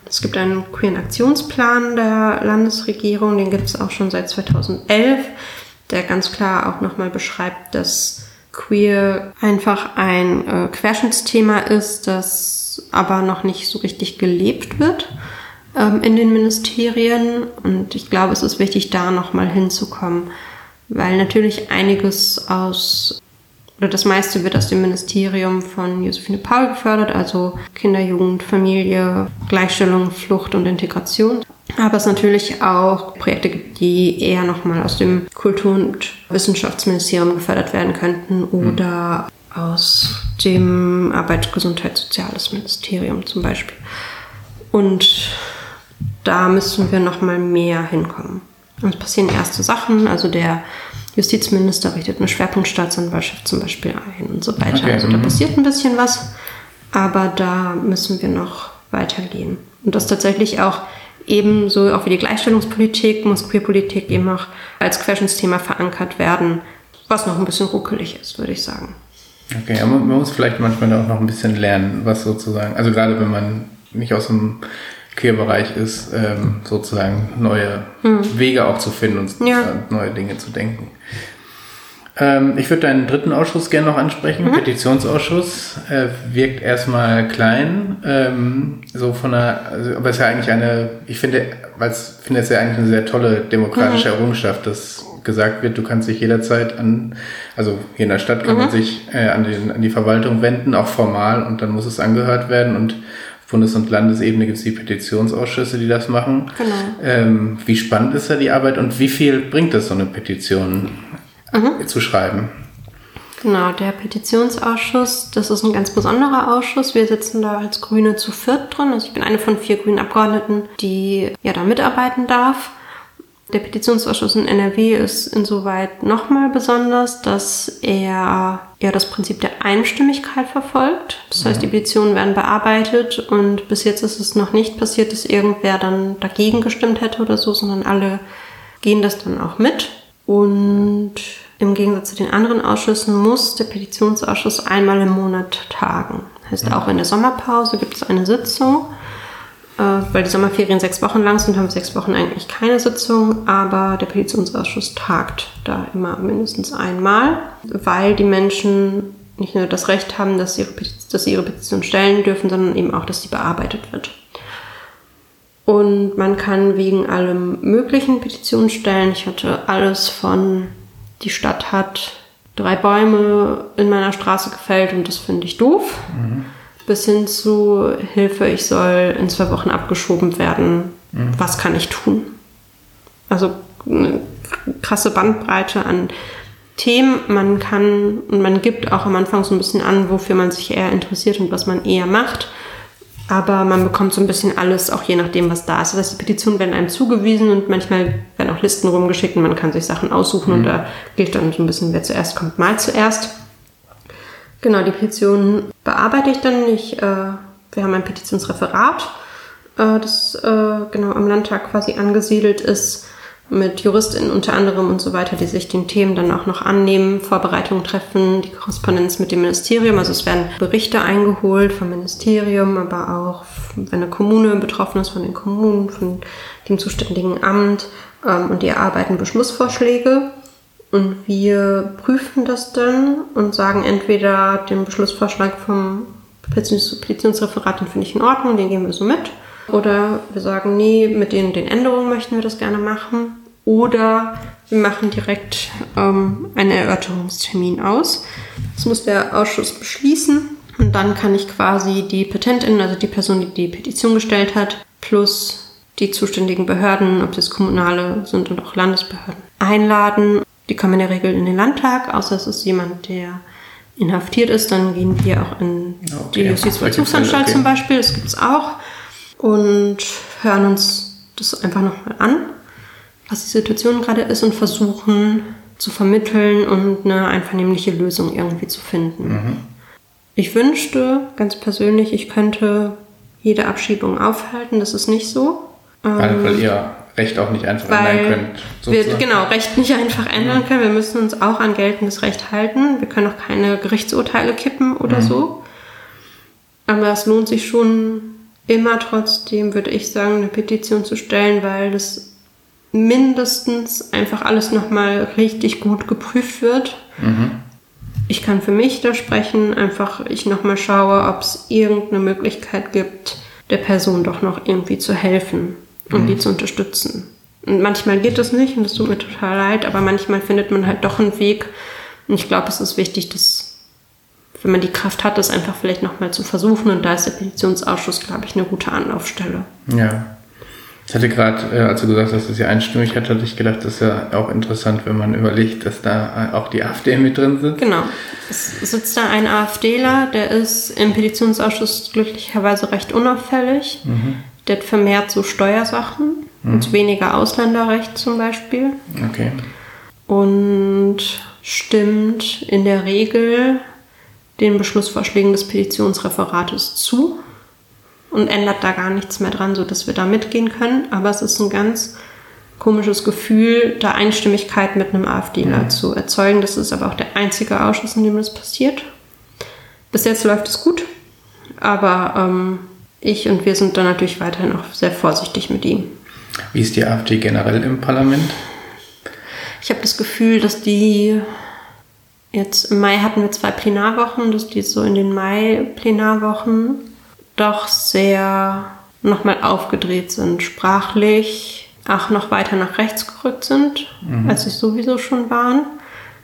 es gibt einen queeren Aktionsplan der Landesregierung, den gibt es auch schon seit 2011, der ganz klar auch nochmal beschreibt, dass queer einfach ein äh, Querschnittsthema ist, das aber noch nicht so richtig gelebt wird ähm, in den Ministerien. Und ich glaube, es ist wichtig, da nochmal hinzukommen, weil natürlich einiges aus, oder das meiste wird aus dem Ministerium von Josephine Paul gefördert, also Kinder, Jugend, Familie, Gleichstellung, Flucht und Integration. Aber es natürlich auch Projekte gibt, die eher nochmal aus dem Kultur- und Wissenschaftsministerium gefördert werden könnten oder mhm. aus dem Arbeit, Gesundheit, Soziales Ministerium zum Beispiel. Und da müssen wir noch mal mehr hinkommen. es passieren erste Sachen, also der Justizminister richtet eine Schwerpunktstaatsanwaltschaft zum Beispiel ein und so weiter. Okay. Also da mhm. passiert ein bisschen was, aber da müssen wir noch weitergehen. Und das tatsächlich auch ebenso auch wie die Gleichstellungspolitik muss Queerpolitik eben auch als Querschnittsthema verankert werden, was noch ein bisschen ruckelig ist, würde ich sagen. Okay, aber man muss vielleicht manchmal auch noch ein bisschen lernen, was sozusagen, also gerade wenn man nicht aus dem Queerbereich ist, ähm, sozusagen neue mhm. Wege auch zu finden und ja. neue Dinge zu denken. Ähm, ich würde deinen dritten Ausschuss gerne noch ansprechen. Mhm. Petitionsausschuss äh, wirkt erstmal klein, ähm, so von der, also, aber es ist ja eigentlich eine, ich finde, weil es finde es ja eigentlich eine sehr tolle demokratische mhm. Errungenschaft, dass gesagt wird, du kannst dich jederzeit an, also hier in der Stadt kann man mhm. sich äh, an, den, an die Verwaltung wenden, auch formal, und dann muss es angehört werden und Bundes- und Landesebene gibt es die Petitionsausschüsse, die das machen. Genau. Ähm, wie spannend ist da die Arbeit und wie viel bringt es, so eine Petition mhm. zu schreiben? Genau, der Petitionsausschuss, das ist ein ganz besonderer Ausschuss. Wir sitzen da als Grüne zu viert drin. Also ich bin eine von vier grünen Abgeordneten, die ja da mitarbeiten darf. Der Petitionsausschuss in NRW ist insoweit nochmal besonders, dass er ja das Prinzip der Einstimmigkeit verfolgt. Das heißt, die Petitionen werden bearbeitet und bis jetzt ist es noch nicht passiert, dass irgendwer dann dagegen gestimmt hätte oder so, sondern alle gehen das dann auch mit. Und im Gegensatz zu den anderen Ausschüssen muss der Petitionsausschuss einmal im Monat tagen. Das heißt, auch in der Sommerpause gibt es eine Sitzung weil die Sommerferien sechs Wochen lang sind, haben wir sechs Wochen eigentlich keine Sitzung, aber der Petitionsausschuss tagt da immer mindestens einmal, weil die Menschen nicht nur das Recht haben, dass sie ihre, Petition, dass sie ihre Petition stellen dürfen, sondern eben auch, dass sie bearbeitet wird. Und man kann wegen allem möglichen Petitionen stellen. Ich hatte alles von, die Stadt hat drei Bäume in meiner Straße gefällt und das finde ich doof. Mhm bis hin zu Hilfe, ich soll in zwei Wochen abgeschoben werden. Mhm. Was kann ich tun? Also eine krasse Bandbreite an Themen. Man kann und man gibt auch am Anfang so ein bisschen an, wofür man sich eher interessiert und was man eher macht. Aber man bekommt so ein bisschen alles, auch je nachdem, was da ist. Das heißt, die Petitionen werden einem zugewiesen und manchmal werden auch Listen rumgeschickt und man kann sich Sachen aussuchen mhm. und da gilt dann so ein bisschen, wer zuerst kommt, mal zuerst. Genau, die Petition bearbeite ich dann. Ich, äh, wir haben ein Petitionsreferat, äh, das äh, genau am Landtag quasi angesiedelt ist mit JuristInnen unter anderem und so weiter, die sich den Themen dann auch noch annehmen, Vorbereitungen treffen, die Korrespondenz mit dem Ministerium. Also es werden Berichte eingeholt vom Ministerium, aber auch, wenn eine Kommune betroffen ist, von den Kommunen, von dem zuständigen Amt ähm, und die erarbeiten Beschlussvorschläge. Und wir prüfen das dann und sagen entweder den Beschlussvorschlag vom Petitionsreferat, den finde ich in Ordnung, den gehen wir so mit oder wir sagen, nee, mit den, den Änderungen möchten wir das gerne machen. Oder wir machen direkt ähm, einen Erörterungstermin aus. Das muss der Ausschuss beschließen. Und dann kann ich quasi die Petentin, also die Person, die die Petition gestellt hat, plus die zuständigen Behörden, ob das kommunale sind und auch Landesbehörden, einladen. Die kommen in der Regel in den Landtag, außer es ist jemand, der inhaftiert ist. Dann gehen wir auch in okay. die Justizvollzugsanstalt okay. zum Beispiel. Das gibt es auch und hören uns das einfach nochmal an, was die Situation gerade ist und versuchen zu vermitteln und eine einvernehmliche Lösung irgendwie zu finden. Mhm. Ich wünschte ganz persönlich, ich könnte jede Abschiebung aufhalten. Das ist nicht so. Weil, weil ihr Recht auch nicht einfach ändern könnt. Sozusagen. Wir genau Recht nicht einfach ändern mhm. können. Wir müssen uns auch an geltendes Recht halten. Wir können auch keine Gerichtsurteile kippen oder mhm. so. Aber es lohnt sich schon, immer trotzdem, würde ich sagen, eine Petition zu stellen, weil das mindestens einfach alles nochmal richtig gut geprüft wird. Mhm. Ich kann für mich da sprechen, einfach ich nochmal schaue, ob es irgendeine Möglichkeit gibt, der Person doch noch irgendwie zu helfen und mhm. die zu unterstützen. Und manchmal geht das nicht und das tut mir total leid, aber manchmal findet man halt doch einen Weg. Und ich glaube, es ist wichtig, dass wenn man die Kraft hat, das einfach vielleicht nochmal zu versuchen. Und da ist der Petitionsausschuss, glaube ich, eine gute Anlaufstelle. Ja. Ich hatte gerade, äh, als du gesagt hast, dass es ja einstimmig hat, hatte ich gedacht, das ist ja auch interessant, wenn man überlegt, dass da auch die AfD mit drin sind. Genau. Es sitzt da ein AfDler, der ist im Petitionsausschuss glücklicherweise recht unauffällig. Mhm. Der hat vermehrt so Steuersachen mhm. und weniger Ausländerrecht zum Beispiel. Okay. Und stimmt in der Regel den Beschlussvorschlägen des Petitionsreferates zu und ändert da gar nichts mehr dran, sodass wir da mitgehen können. Aber es ist ein ganz komisches Gefühl, da Einstimmigkeit mit einem AfDler ja. zu erzeugen. Das ist aber auch der einzige Ausschuss, in dem das passiert. Bis jetzt läuft es gut, aber ähm, ich und wir sind da natürlich weiterhin auch sehr vorsichtig mit ihm. Wie ist die AfD generell im Parlament? Ich habe das Gefühl, dass die Jetzt im Mai hatten wir zwei Plenarwochen, dass die so in den Mai-Plenarwochen doch sehr nochmal aufgedreht sind, sprachlich auch noch weiter nach rechts gerückt sind, mhm. als sie sowieso schon waren.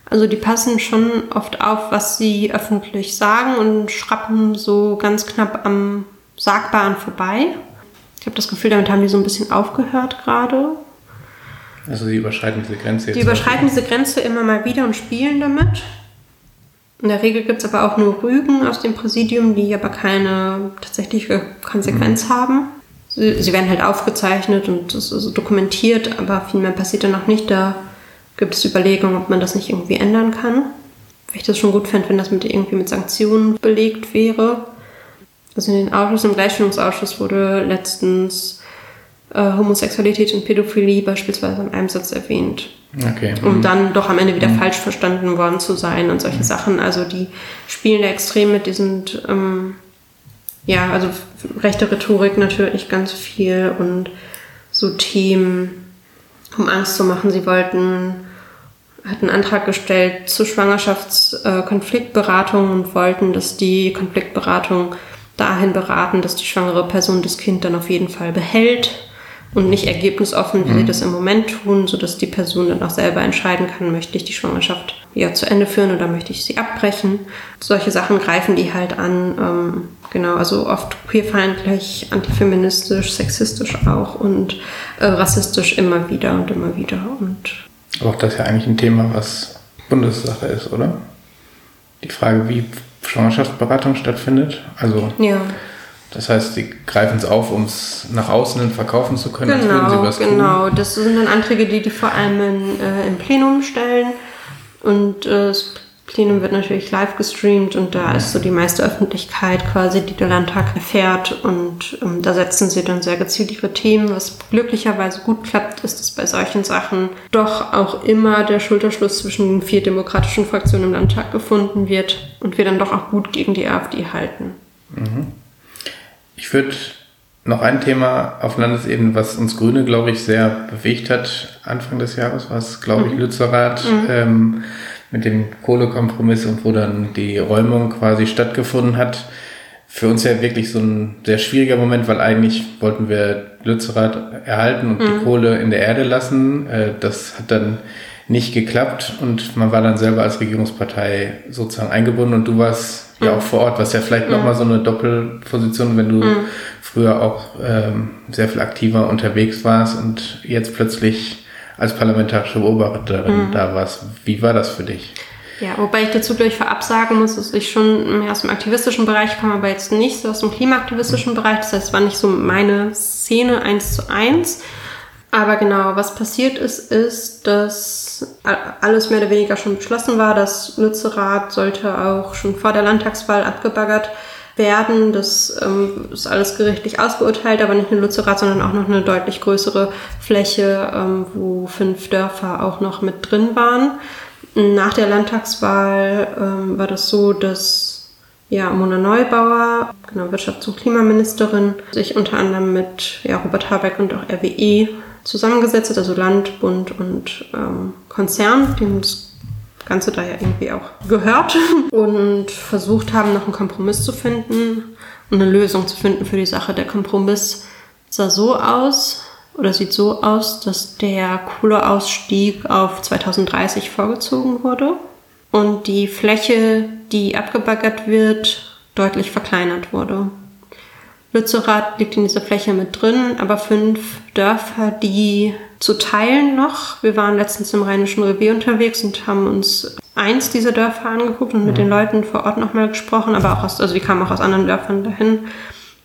Also die passen schon oft auf, was sie öffentlich sagen und schrappen so ganz knapp am Sagbaren vorbei. Ich habe das Gefühl, damit haben die so ein bisschen aufgehört gerade. Also sie überschreiten diese Grenze jetzt. Die überschreiten diese Grenze immer mal wieder und spielen damit. In der Regel gibt es aber auch nur Rügen aus dem Präsidium, die aber keine tatsächliche Konsequenz mhm. haben. Sie, sie, werden halt aufgezeichnet und das ist dokumentiert, aber viel mehr passiert dann noch nicht. Da gibt es Überlegungen, ob man das nicht irgendwie ändern kann. Weil ich das schon gut fände, wenn das mit irgendwie mit Sanktionen belegt wäre. Also in den Ausschuss, im Gleichstellungsausschuss wurde letztens äh, Homosexualität und Pädophilie beispielsweise in einem Satz erwähnt. Okay. Um mhm. dann doch am Ende wieder mhm. falsch verstanden worden zu sein und solche mhm. Sachen. Also die spielen da extrem mit, die sind, ähm, ja, also rechte Rhetorik natürlich ganz viel und so Themen, um Angst zu machen. Sie wollten, hatten einen Antrag gestellt zur Schwangerschaftskonfliktberatung äh, und wollten, dass die Konfliktberatung dahin beraten, dass die schwangere Person das Kind dann auf jeden Fall behält und nicht ergebnisoffen, wie mhm. sie das im Moment tun, sodass die Person dann auch selber entscheiden kann, möchte ich die Schwangerschaft ja zu Ende führen oder möchte ich sie abbrechen. Solche Sachen greifen die halt an. Ähm, genau, also oft queerfeindlich, antifeministisch, sexistisch auch und äh, rassistisch immer wieder und immer wieder. Und aber auch das ist ja eigentlich ein Thema, was Bundessache ist, oder? Die Frage, wie Schwangerschaftsberatung stattfindet. Also ja. Das heißt, sie greifen es auf, um es nach außen hin verkaufen zu können, genau, was tun. Genau, das sind dann Anträge, die die vor allem in, äh, im Plenum stellen. Und äh, das Plenum wird natürlich live gestreamt und da ist so die meiste Öffentlichkeit quasi, die der Landtag erfährt. Und ähm, da setzen sie dann sehr gezielt ihre Themen. Was glücklicherweise gut klappt, ist, dass bei solchen Sachen doch auch immer der Schulterschluss zwischen den vier demokratischen Fraktionen im Landtag gefunden wird und wir dann doch auch gut gegen die AfD halten. Mhm. Ich würde noch ein Thema auf Landesebene, was uns Grüne, glaube ich, sehr bewegt hat, Anfang des Jahres war es, glaube ich, mhm. Lützerath, mhm. ähm, mit dem Kohlekompromiss und wo dann die Räumung quasi stattgefunden hat. Für uns ja wirklich so ein sehr schwieriger Moment, weil eigentlich wollten wir Lützerath erhalten und mhm. die Kohle in der Erde lassen. Äh, das hat dann nicht geklappt und man war dann selber als Regierungspartei sozusagen eingebunden und du warst ja auch vor Ort, was ja vielleicht mhm. nochmal so eine Doppelposition, wenn du mhm. früher auch ähm, sehr viel aktiver unterwegs warst und jetzt plötzlich als parlamentarische Beobachterin mhm. da warst. Wie war das für dich? Ja, wobei ich dazu gleich vorab sagen muss, dass ich schon mehr aus dem aktivistischen Bereich komme, aber jetzt nicht so aus dem klimaaktivistischen mhm. Bereich. Das heißt, es war nicht so meine Szene eins zu eins. Aber genau, was passiert ist, ist, dass alles mehr oder weniger schon beschlossen war. Das Lützerath sollte auch schon vor der Landtagswahl abgebaggert werden. Das ähm, ist alles gerichtlich ausgeurteilt, aber nicht nur Lützerath, sondern auch noch eine deutlich größere Fläche, ähm, wo fünf Dörfer auch noch mit drin waren. Nach der Landtagswahl ähm, war das so, dass ja, Mona Neubauer, genau, Wirtschafts- und Klimaministerin, sich unter anderem mit ja, Robert Habeck und auch RWE zusammengesetzt hat, also Land, Bund und ähm, Konzern, dem das Ganze da ja irgendwie auch gehört und versucht haben, noch einen Kompromiss zu finden und eine Lösung zu finden für die Sache. Der Kompromiss sah so aus oder sieht so aus, dass der Kohleausstieg auf 2030 vorgezogen wurde und die Fläche, die abgebaggert wird, deutlich verkleinert wurde. Lützerath liegt in dieser Fläche mit drin, aber fünf Dörfer, die zu teilen noch. Wir waren letztens im Rheinischen Revier unterwegs und haben uns eins dieser Dörfer angeguckt und mit den Leuten vor Ort nochmal gesprochen, aber auch aus, also die kamen auch aus anderen Dörfern dahin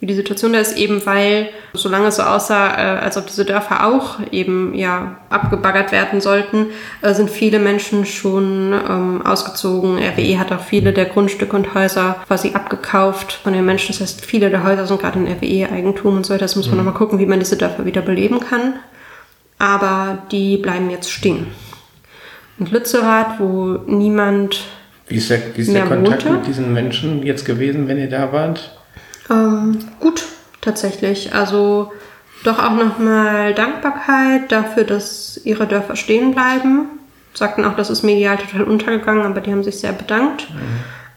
wie die Situation da ist, eben weil, solange es so aussah, äh, als ob diese Dörfer auch eben ja abgebaggert werden sollten, äh, sind viele Menschen schon ähm, ausgezogen. RWE hat auch viele der Grundstücke und Häuser quasi abgekauft von den Menschen. Das heißt, viele der Häuser sind gerade in RWE-Eigentum und so. Das muss man mhm. nochmal gucken, wie man diese Dörfer wieder beleben kann. Aber die bleiben jetzt stehen. Und Lützerath, wo niemand. Wie ist der, wie ist der Kontakt wohnte, mit diesen Menschen jetzt gewesen, wenn ihr da wart? Ähm, gut, tatsächlich. Also doch auch nochmal Dankbarkeit dafür, dass ihre Dörfer stehen bleiben. Sagten auch, das ist medial total untergegangen, aber die haben sich sehr bedankt. Mhm.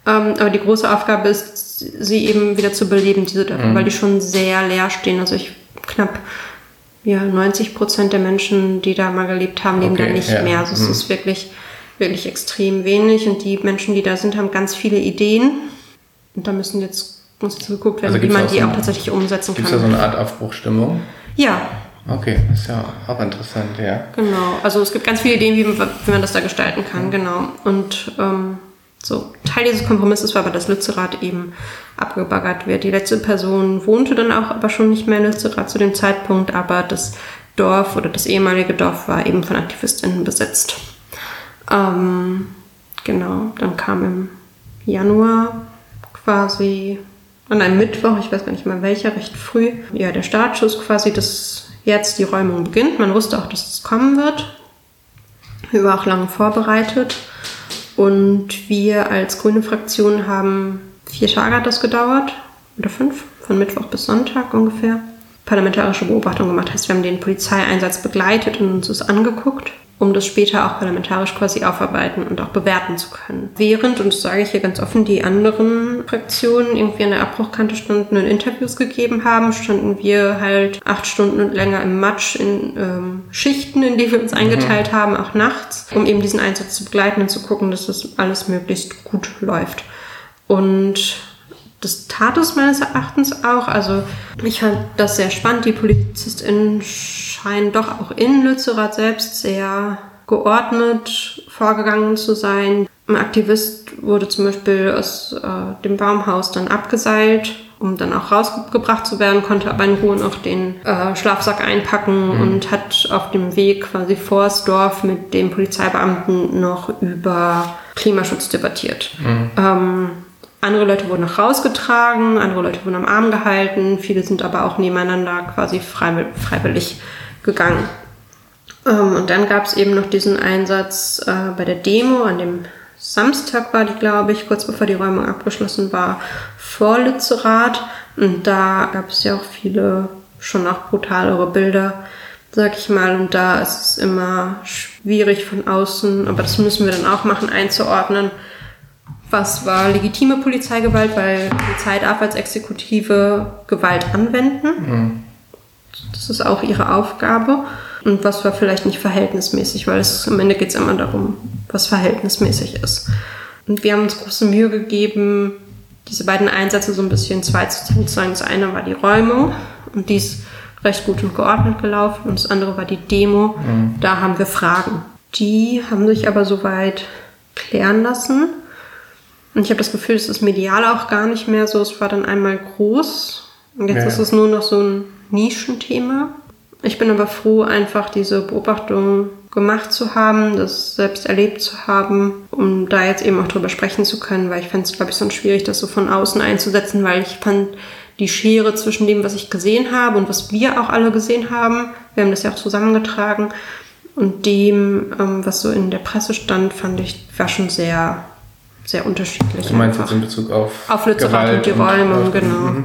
Ähm, aber die große Aufgabe ist, sie eben wieder zu beleben, diese Dörfer, mhm. weil die schon sehr leer stehen. Also ich knapp ja, 90 Prozent der Menschen, die da mal gelebt haben, leben okay, da nicht ja. mehr. Also es ist wirklich, wirklich extrem wenig. Und die Menschen, die da sind, haben ganz viele Ideen. Und da müssen jetzt muss jetzt geguckt werden, also wie man die so auch tatsächlich umsetzen gibt's kann. Gibt es da so eine Art Aufbruchstimmung? Ja. Okay, ist ja auch interessant, ja. Genau, also es gibt ganz viele Ideen, wie, wie man das da gestalten kann, mhm. genau. Und ähm, so, Teil dieses Kompromisses war aber, dass Lützerath eben abgebaggert wird. Die letzte Person wohnte dann auch aber schon nicht mehr in Lützerath zu dem Zeitpunkt, aber das Dorf oder das ehemalige Dorf war eben von AktivistInnen besetzt. Ähm, genau, dann kam im Januar quasi an einem Mittwoch, ich weiß gar nicht mal welcher, recht früh, ja, der Startschuss quasi, dass jetzt die Räumung beginnt. Man wusste auch, dass es kommen wird. Wir waren auch lange vorbereitet. Und wir als grüne Fraktion haben vier Tage hat das gedauert, oder fünf, von Mittwoch bis Sonntag ungefähr, parlamentarische Beobachtung gemacht. Heißt, wir haben den Polizeieinsatz begleitet und uns das angeguckt um das später auch parlamentarisch quasi aufarbeiten und auch bewerten zu können. Während, und das sage ich hier ganz offen, die anderen Fraktionen irgendwie an der Abbruchkante standen und Interviews gegeben haben, standen wir halt acht Stunden länger im Matsch in ähm, Schichten, in die wir uns mhm. eingeteilt mhm. haben, auch nachts, um eben diesen Einsatz zu begleiten und zu gucken, dass das alles möglichst gut läuft. Und das tat es meines Erachtens auch. Also ich fand das sehr spannend. Die PolizistInnen scheinen doch auch in Lützerath selbst sehr geordnet vorgegangen zu sein. Ein Aktivist wurde zum Beispiel aus äh, dem Baumhaus dann abgeseilt, um dann auch rausgebracht zu werden, konnte aber in Ruhe noch den äh, Schlafsack einpacken mhm. und hat auf dem Weg quasi vor das Dorf mit dem Polizeibeamten noch über Klimaschutz debattiert. Mhm. Ähm, andere Leute wurden noch rausgetragen, andere Leute wurden am Arm gehalten, viele sind aber auch nebeneinander quasi freiwillig gegangen. Ähm, und dann gab es eben noch diesen Einsatz äh, bei der Demo an dem Samstag war die, glaube ich, kurz bevor die Räumung abgeschlossen war, vor Lützerath. Und da gab es ja auch viele schon auch brutalere Bilder, sag ich mal. Und da ist es immer schwierig von außen, aber das müssen wir dann auch machen, einzuordnen. Was war legitime Polizeigewalt, weil Polizei darf als Exekutive Gewalt anwenden. Mhm. Das ist auch ihre Aufgabe. Und was war vielleicht nicht verhältnismäßig, weil es am Ende geht es immer darum, was verhältnismäßig ist. Und wir haben uns große Mühe gegeben, diese beiden Einsätze so ein bisschen zwei zu sagen. Das eine war die Räumung und die ist recht gut und geordnet gelaufen und das andere war die Demo. Mhm. Da haben wir Fragen. Die haben sich aber soweit klären lassen. Und ich habe das Gefühl, es ist medial auch gar nicht mehr so. Es war dann einmal groß und jetzt ja. ist es nur noch so ein Nischenthema. Ich bin aber froh, einfach diese Beobachtung gemacht zu haben, das selbst erlebt zu haben, um da jetzt eben auch drüber sprechen zu können, weil ich fände es, glaube ich, sonst schwierig, das so von außen einzusetzen, weil ich fand die Schere zwischen dem, was ich gesehen habe und was wir auch alle gesehen haben, wir haben das ja auch zusammengetragen, und dem, ähm, was so in der Presse stand, fand ich, war schon sehr, sehr unterschiedlich. Du meinst einfach. jetzt in Bezug auf Auf Lützerath und die Räume, genau. Mhm.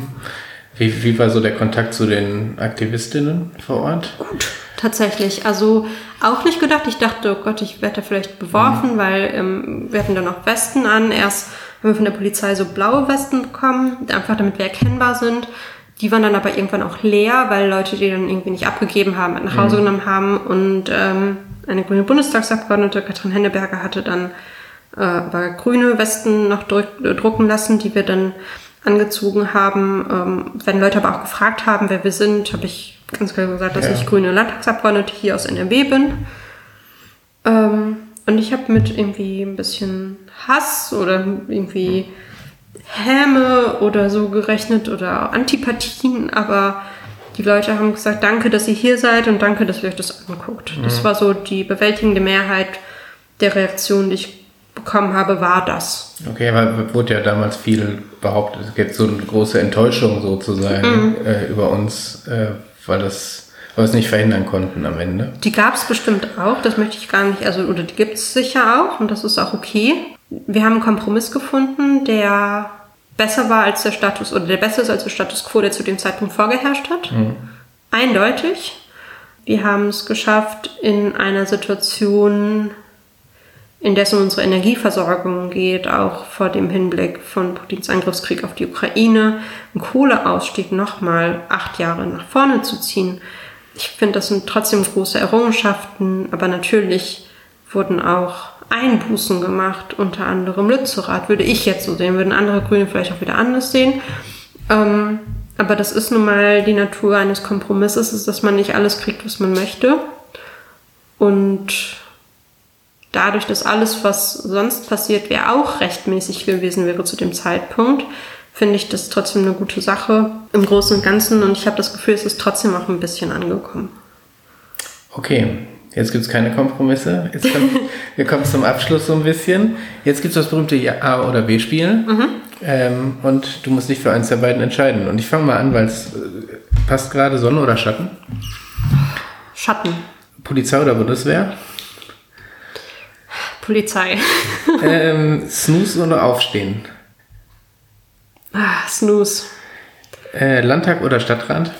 Wie, wie war so der Kontakt zu den Aktivistinnen vor Ort? Gut, tatsächlich. Also auch nicht gedacht. Ich dachte, oh Gott, ich werde da vielleicht beworfen, mhm. weil ähm, wir hatten da noch Westen an. Erst haben wir von der Polizei so blaue Westen bekommen, einfach damit wir erkennbar sind. Die waren dann aber irgendwann auch leer, weil Leute die dann irgendwie nicht abgegeben haben, nach Hause mhm. genommen haben. Und ähm, eine grüne Bundestagsabgeordnete, Katrin Henneberger, hatte dann äh, aber grüne Westen noch drucken lassen, die wir dann angezogen haben. Ähm, wenn Leute aber auch gefragt haben, wer wir sind, habe ich ganz klar gesagt, dass ja. ich grüne Landtagsabgeordnete hier aus NRW bin. Ähm, und ich habe mit irgendwie ein bisschen Hass oder irgendwie Häme oder so gerechnet oder Antipathien, aber die Leute haben gesagt, danke, dass ihr hier seid und danke, dass ihr euch das anguckt. Mhm. Das war so die bewältigende Mehrheit der Reaktion, die ich bekommen habe, war das. Okay, aber wurde ja damals viel behauptet, es gibt so eine große Enttäuschung sozusagen mhm. äh, über uns, äh, weil das weil wir es nicht verhindern konnten am Ende. Die gab es bestimmt auch, das möchte ich gar nicht, also oder die gibt es sicher auch und das ist auch okay. Wir haben einen Kompromiss gefunden, der besser war als der Status oder der besser ist als der Status quo, der zu dem Zeitpunkt vorgeherrscht hat. Mhm. Eindeutig. Wir haben es geschafft, in einer Situation in um unsere Energieversorgung geht, auch vor dem Hinblick von Putins Angriffskrieg auf die Ukraine, einen Kohleausstieg nochmal acht Jahre nach vorne zu ziehen. Ich finde, das sind trotzdem große Errungenschaften, aber natürlich wurden auch Einbußen gemacht, unter anderem Lützerath, würde ich jetzt so sehen, würden andere Grüne vielleicht auch wieder anders sehen. Ähm, aber das ist nun mal die Natur eines Kompromisses, ist, dass man nicht alles kriegt, was man möchte. Und dadurch, dass alles, was sonst passiert wäre, auch rechtmäßig gewesen wäre zu dem Zeitpunkt, finde ich das trotzdem eine gute Sache im Großen und Ganzen und ich habe das Gefühl, es ist trotzdem auch ein bisschen angekommen. Okay, jetzt gibt es keine Kompromisse. Jetzt kommt, wir kommen zum Abschluss so ein bisschen. Jetzt gibt es das berühmte A- oder B-Spiel mhm. ähm, und du musst dich für eins der beiden entscheiden. Und ich fange mal an, weil es äh, passt gerade Sonne oder Schatten? Schatten. Polizei oder Bundeswehr? Polizei. ähm, Snooze oder Aufstehen? Ah, Snooze. Äh, Landtag oder Stadtrat?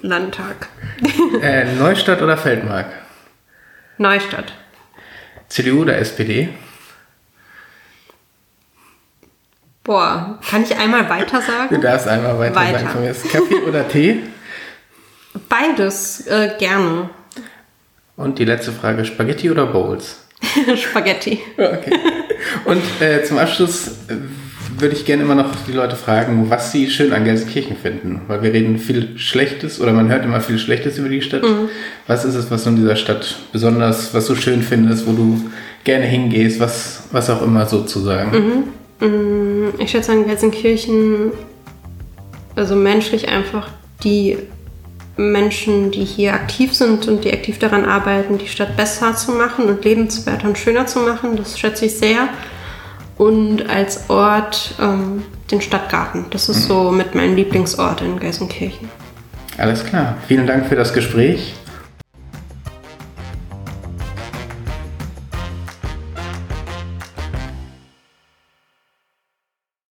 Landtag. äh, Neustadt oder Feldmark? Neustadt. CDU oder SPD? Boah, kann ich einmal weiter sagen? Du darfst einmal weiter, weiter. sagen. Kaffee oder Tee? Beides, äh, gerne. Und die letzte Frage, Spaghetti oder Bowls? Spaghetti. Okay. Und äh, zum Abschluss, würde ich gerne immer noch die Leute fragen, was sie schön an Gelsenkirchen finden. Weil wir reden viel Schlechtes oder man hört immer viel Schlechtes über die Stadt. Mhm. Was ist es, was du in dieser Stadt besonders, was du schön findest, wo du gerne hingehst, was, was auch immer sozusagen? Mhm. Mm, ich schätze an Gelsenkirchen, also menschlich einfach die Menschen, die hier aktiv sind und die aktiv daran arbeiten, die Stadt besser zu machen und lebenswerter und schöner zu machen. Das schätze ich sehr. Und als Ort ähm, den Stadtgarten. Das ist mhm. so mit meinem Lieblingsort in Gelsenkirchen. Alles klar. Vielen Dank für das Gespräch.